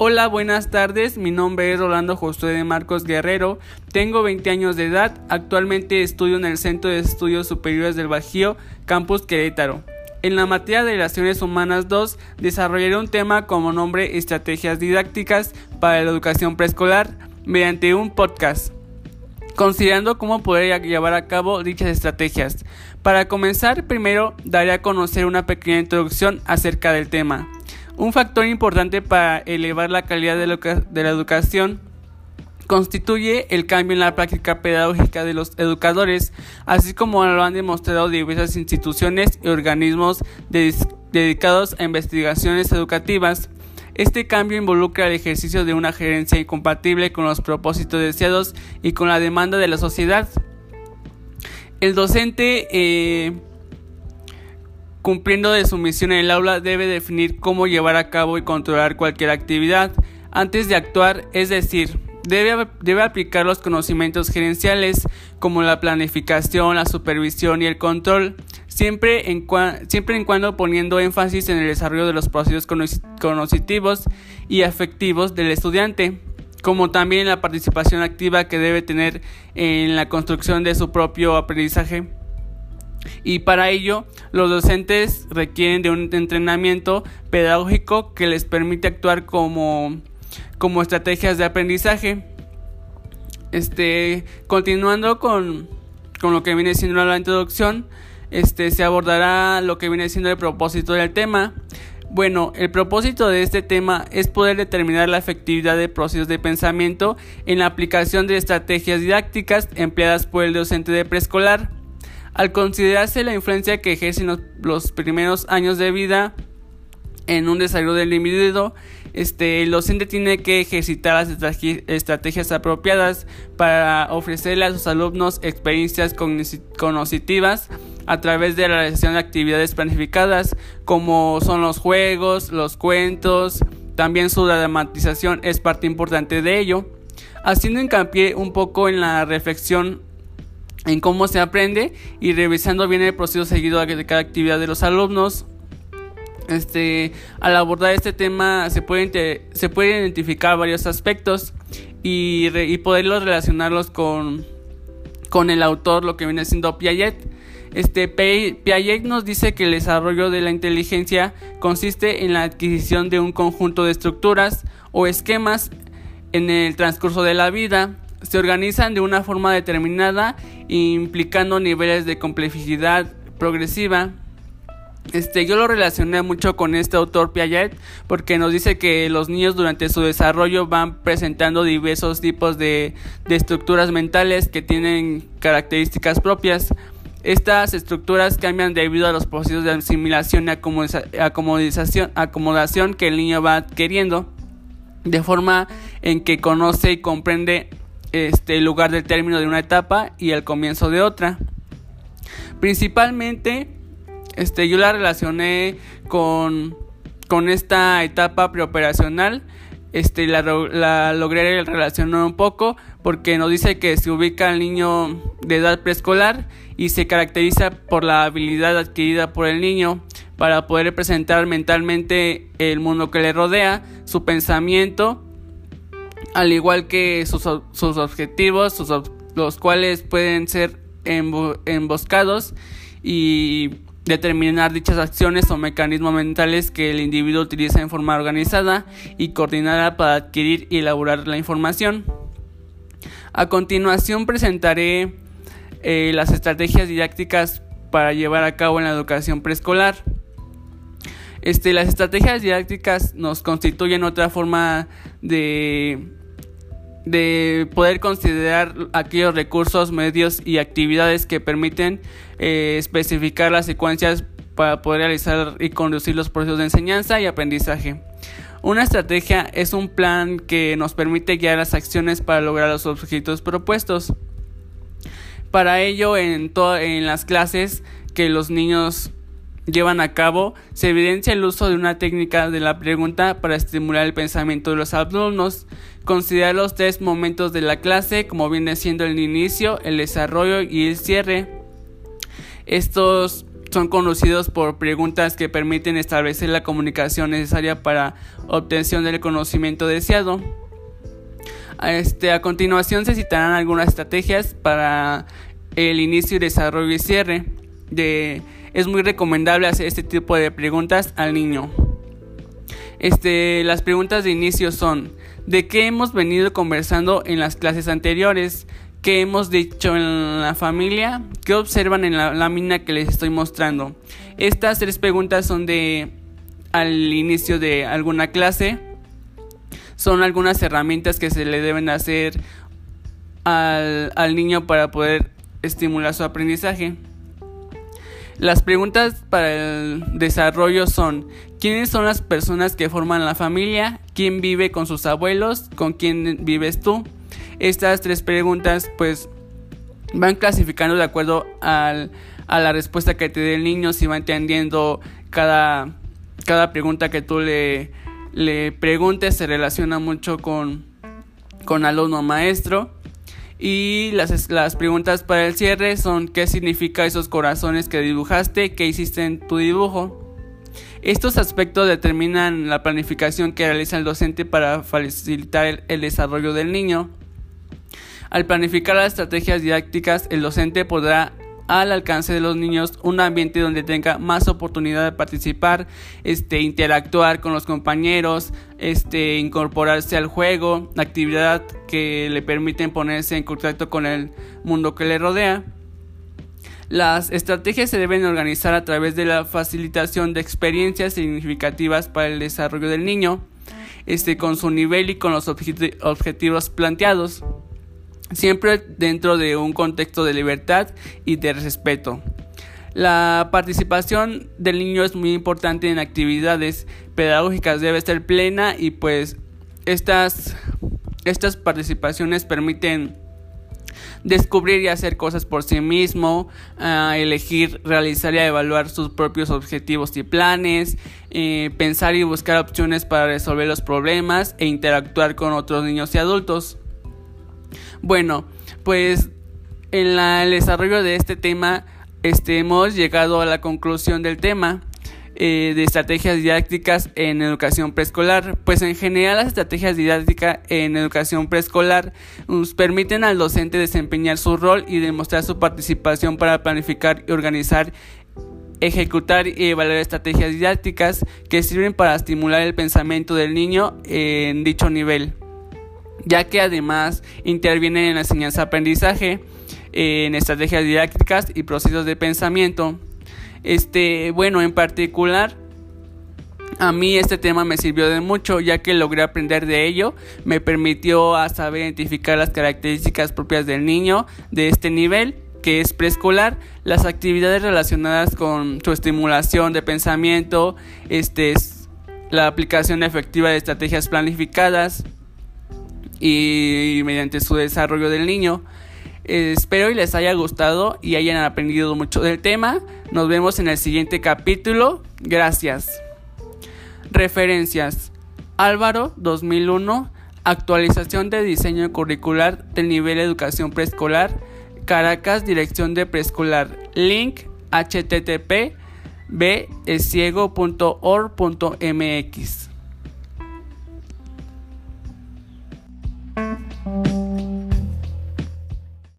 Hola, buenas tardes. Mi nombre es Rolando Josué de Marcos Guerrero. Tengo 20 años de edad. Actualmente estudio en el Centro de Estudios Superiores del Bajío, Campus Querétaro. En la materia de Relaciones Humanas 2 desarrollaré un tema como nombre Estrategias didácticas para la educación preescolar mediante un podcast considerando cómo poder llevar a cabo dichas estrategias. Para comenzar, primero daré a conocer una pequeña introducción acerca del tema. Un factor importante para elevar la calidad de, la educación constituye el cambio en la práctica pedagógica de los educadores, así como lo han demostrado diversas instituciones y organismos dedicados a investigaciones educativas. Este cambio involucra el ejercicio de una gerencia incompatible con los propósitos deseados y con la demanda de la sociedad. El docente eh, cumpliendo de su misión en el aula, debe definir cómo llevar a cabo y controlar cualquier actividad. Antes de actuar, es decir, debe, debe aplicar los conocimientos gerenciales como la planificación, la supervisión y el control, siempre en, siempre en cuando poniendo énfasis en el desarrollo de los procesos cognitivos y afectivos del estudiante como también la participación activa que debe tener en la construcción de su propio aprendizaje y para ello los docentes requieren de un entrenamiento pedagógico que les permite actuar como, como estrategias de aprendizaje. Este, continuando con, con lo que viene siendo la introducción, este, se abordará lo que viene siendo el propósito del tema. Bueno, el propósito de este tema es poder determinar la efectividad de procesos de pensamiento en la aplicación de estrategias didácticas empleadas por el docente de preescolar. Al considerarse la influencia que ejercen los, primeros años de vida en un desarrollo del individuo, este, el docente tiene que ejercitar las estrategias apropiadas para ofrecerle a sus alumnos experiencias cognitivas a través de la realización de actividades planificadas como son los juegos, los cuentos, también su dramatización es parte importante de ello, haciendo hincapié un poco en la reflexión en cómo se aprende y revisando bien el proceso seguido de cada actividad de los alumnos. Este, al abordar este tema se puede, se puede identificar varios aspectos y, y poderlos relacionarlos con, con el autor, lo que viene siendo Piaget. Este, Piaget nos dice que el desarrollo de la inteligencia consiste en la adquisición de un conjunto de estructuras o esquemas en el transcurso de la vida se organizan de una forma determinada implicando niveles de complejidad progresiva. Este, yo lo relacioné mucho con este autor Piaget porque nos dice que los niños durante su desarrollo van presentando diversos tipos de, estructuras mentales que tienen características propias. Estas estructuras cambian debido a los procesos de asimilación y acomodización, acomodación que el niño va adquiriendo, de forma en que conoce y comprende este, lugar del término de una etapa y el comienzo de otra. Principalmente, este, yo la relacioné con, con esta etapa preoperacional. Este, la, logré relacionar un poco porque nos dice que se ubica el niño de edad preescolar y se caracteriza por la habilidad adquirida por el niño para poder representar mentalmente el mundo que le rodea, su pensamiento al igual que sus, objetivos, los cuales pueden ser emboscados y determinar dichas acciones o mecanismos mentales que el individuo utiliza en forma organizada y coordinada para adquirir y elaborar la información. A continuación presentaré eh, las estrategias didácticas para llevar a cabo en la educación preescolar. Este, las estrategias didácticas nos constituyen otra forma de, de poder considerar aquellos recursos, medios y actividades que permiten eh, especificar las secuencias para poder realizar y conducir los procesos de enseñanza y aprendizaje. Una estrategia es un plan que nos permite guiar las acciones para lograr los objetivos propuestos. Para ello, en, en las clases que los niños llevan a cabo, se evidencia el uso de una técnica de la pregunta para estimular el pensamiento de los alumnos. Considerar los tres momentos de la clase, como viene siendo el inicio, el desarrollo y el cierre. Estos son conocidos por preguntas que permiten establecer la comunicación necesaria para obtención del conocimiento deseado. Este, a continuación se citarán algunas estrategias para el inicio desarrollo y cierre. De, es muy recomendable hacer este tipo de preguntas al niño. Este, las preguntas de inicio son, ¿de qué hemos venido conversando en las clases anteriores? ¿Qué hemos dicho en la familia? ¿Qué observan en la lámina que les estoy mostrando? Estas tres preguntas son de al inicio de alguna clase. Son algunas herramientas que se le deben hacer al, al niño para poder estimular su aprendizaje. Las preguntas para el desarrollo son, ¿quiénes son las personas que forman la familia? ¿Quién vive con sus abuelos? ¿Con quién vives tú? Estas tres preguntas pues van clasificando de acuerdo a la respuesta que te dé el niño, si va entendiendo cada, cada pregunta que tú le, le preguntes, se relaciona mucho con, con alumno maestro. Y las, las preguntas para el cierre son ¿qué significa esos corazones que dibujaste? ¿Qué hiciste en tu dibujo? Estos aspectos determinan la planificación que realiza el docente para facilitar el, desarrollo del niño. Al planificar las estrategias didácticas, el docente podrá al alcance de los niños un ambiente donde tenga más oportunidad de participar, este, interactuar con los compañeros, este, incorporarse al juego, actividad que le permiten ponerse en contacto con el mundo que le rodea. Las estrategias se deben organizar a través de la facilitación de experiencias significativas para el desarrollo del niño, este, con su nivel y con los objetivos planteados siempre dentro de un contexto de libertad y de respeto. La participación del niño es muy importante en actividades pedagógicas, debe ser plena y pues estas, estas participaciones permiten descubrir y hacer cosas por sí mismo, elegir, realizar y evaluar sus propios objetivos y planes, eh, pensar y buscar opciones para resolver los problemas e interactuar con otros niños y adultos. Bueno, pues en el desarrollo de este tema este, hemos llegado a la conclusión del tema eh, de estrategias didácticas en educación preescolar. Pues en general las estrategias didácticas en educación preescolar nos permiten al docente desempeñar su rol y demostrar su participación para planificar y organizar ejecutar y evaluar estrategias didácticas que sirven para estimular el pensamiento del niño en dicho nivel ya que además interviene en la enseñanza-aprendizaje, en estrategias didácticas y procesos de pensamiento. Este, bueno, en particular, a mí este tema me sirvió de mucho, ya que logré aprender de ello, me permitió a saber identificar las características propias del niño de este nivel que es preescolar, las actividades relacionadas con su estimulación de pensamiento, este, la aplicación efectiva de estrategias planificadas, y mediante su desarrollo del niño. espero y les haya gustado y hayan aprendido mucho del tema. Nos vemos en el siguiente capítulo. Gracias. Referencias. Álvaro 2001. Actualización de diseño curricular del nivel educación preescolar. Caracas, Dirección de Preescolar. Link http bciego.org.mx